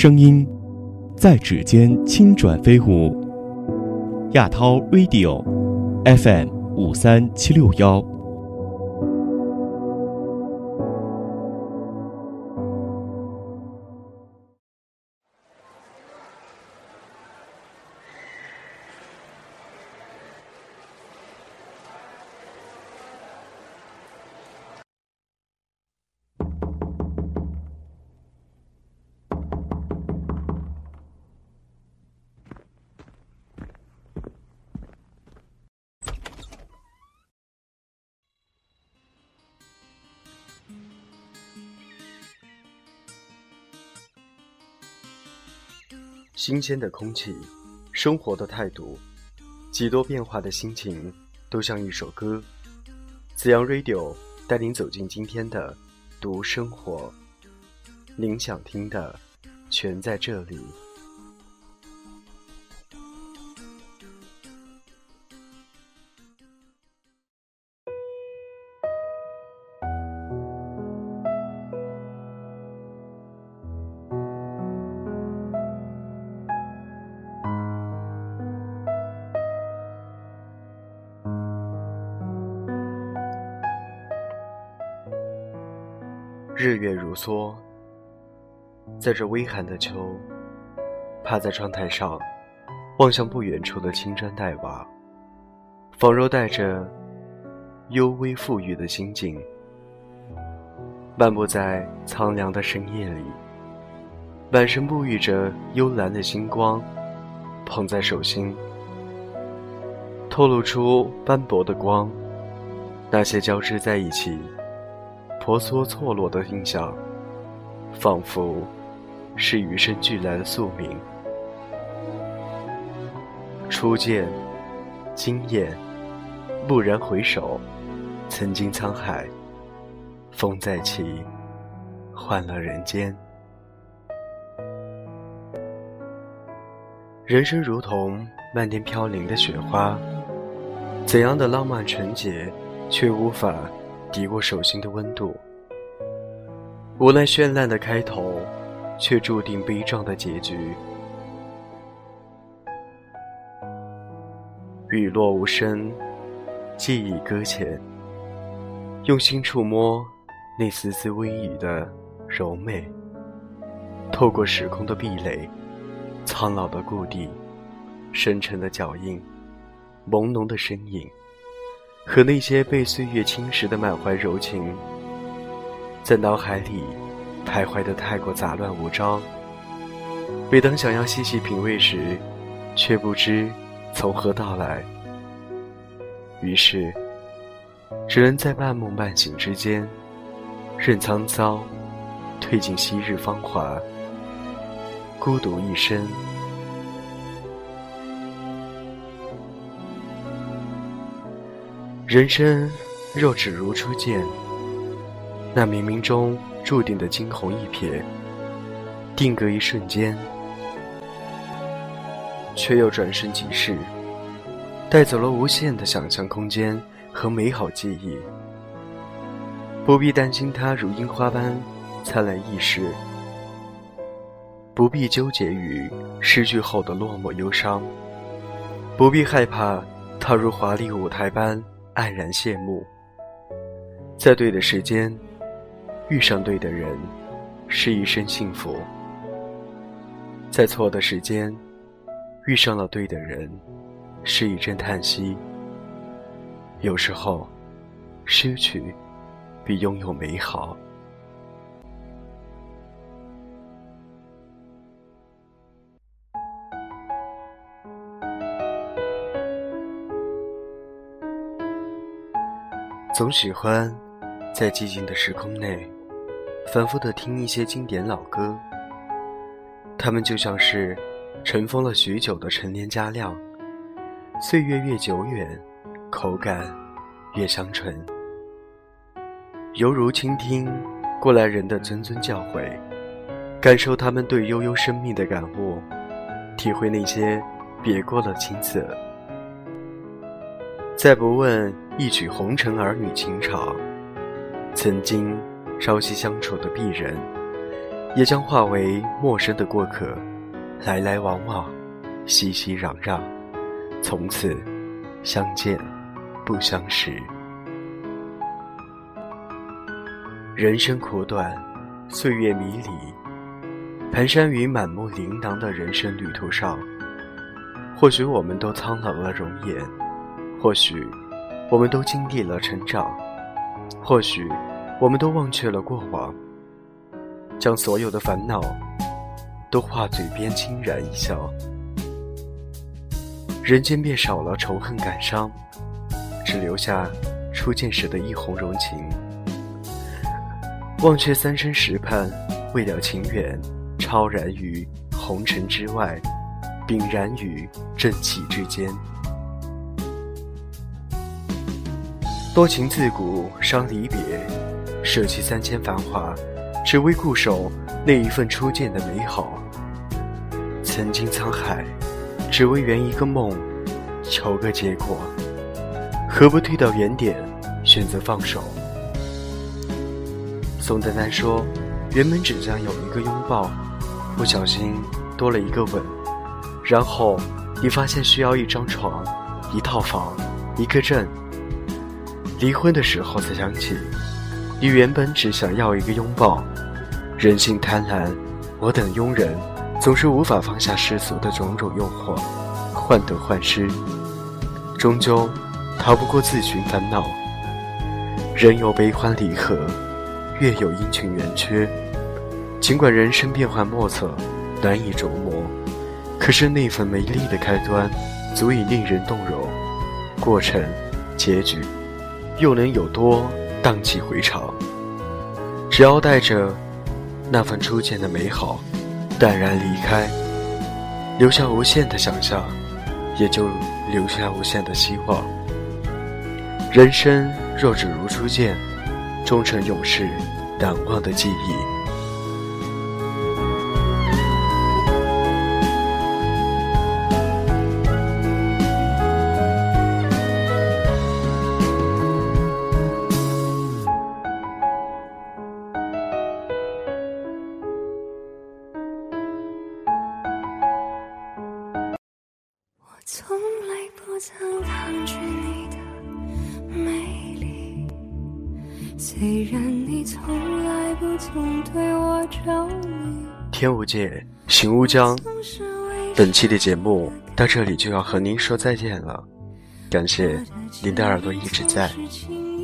声音在指尖轻转飞舞。亚涛 Radio FM 五三七六幺。新鲜的空气，生活的态度，几多变化的心情，都像一首歌。子阳 Radio 带您走进今天的读生活，您想听的，全在这里。日月如梭，在这微寒的秋，趴在窗台上，望向不远处的青砖黛瓦，仿若带着幽微馥郁的心境，漫步在苍凉的深夜里，满身沐浴着幽蓝的星光，捧在手心，透露出斑驳的光，那些交织在一起。婆娑错落的印象，仿佛是与生俱来的宿命。初见，惊艳，蓦然回首，曾经沧海，风再起，换了人间。人生如同漫天飘零的雪花，怎样的浪漫纯洁，却无法。抵过手心的温度，无奈绚烂的开头，却注定悲壮的结局。雨落无声，记忆搁浅。用心触摸那丝丝微雨的柔美，透过时空的壁垒，苍老的故地，深沉的脚印，朦胧的身影。和那些被岁月侵蚀的满怀柔情，在脑海里徘徊的太过杂乱无章。每当想要细细品味时，却不知从何到来。于是，只能在半梦半醒之间，任沧桑褪尽昔日芳华，孤独一生。人生若只如初见，那冥冥中注定的惊鸿一瞥，定格一瞬间，却又转瞬即逝，带走了无限的想象空间和美好记忆。不必担心它如樱花般灿烂易逝，不必纠结于失去后的落寞忧伤，不必害怕它如华丽舞台般。黯然谢幕，在对的时间遇上对的人，是一生幸福；在错的时间遇上了对的人，是一阵叹息。有时候，失去比拥有美好。总喜欢在寂静的时空内，反复的听一些经典老歌。它们就像是尘封了许久的陈年佳酿，岁月越久远，口感越香醇。犹如倾听过来人的谆谆教诲，感受他们对悠悠生命的感悟，体会那些别过的青涩。再不问一曲红尘儿女情长，曾经朝夕相处的璧人，也将化为陌生的过客，来来往往，熙熙攘攘，从此相见不相识。人生苦短，岁月迷离，蹒跚于满目琳琅的人生旅途上，或许我们都苍老了容颜，或许我们都经历了成长，或许我们都忘却了过往。将所有的烦恼都化嘴边轻然一笑，人间便少了仇恨感伤，只留下初见时的一泓柔情。忘却三生石畔，未了情缘，超然于红尘之外，凛然于正气之间。多情自古伤离别，舍弃三千繁华。只为固守那一份初见的美好。曾经沧海，只为圆一个梦，求个结果。何不退到原点，选择放手？宋丹丹说：“原本只想有一个拥抱，不小心多了一个吻，然后你发现需要一张床、一套房、一个镇。离婚的时候才想起，你原本只想要一个拥抱。”人性贪婪，我等庸人总是无法放下世俗的种种诱惑，患得患失，终究逃不过自寻烦恼。人有悲欢离合，月有阴晴圆缺。尽管人生变幻莫测，难以琢磨，可是那份美丽的开端，足以令人动容。过程、结局，又能有多荡气回肠？只要带着。那份初见的美好，淡然离开，留下无限的想象，也就留下无限的希望。人生若只如初见，终成永世难忘的记忆。曾抗拒你的美丽，虽然你从来不曾对我着迷。天无界，行无疆。本期的节目到这里就要和您说再见了，感谢您的耳朵一直在，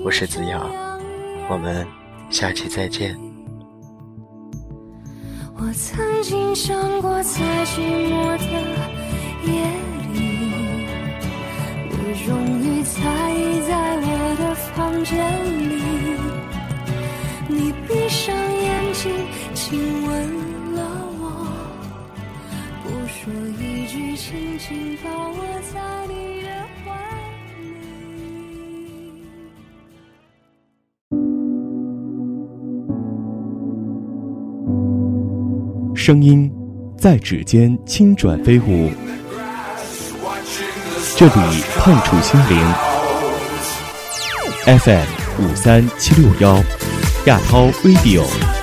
我是子阳，我们下期再见。我曾经想过，在寂寞的夜。终于在在我的房间里，你闭上眼睛亲吻了我，不说一句，轻轻抱我在你的怀里。声音在指尖轻转飞舞。这里碰触心灵，FM 五三七六幺，亚涛 Video。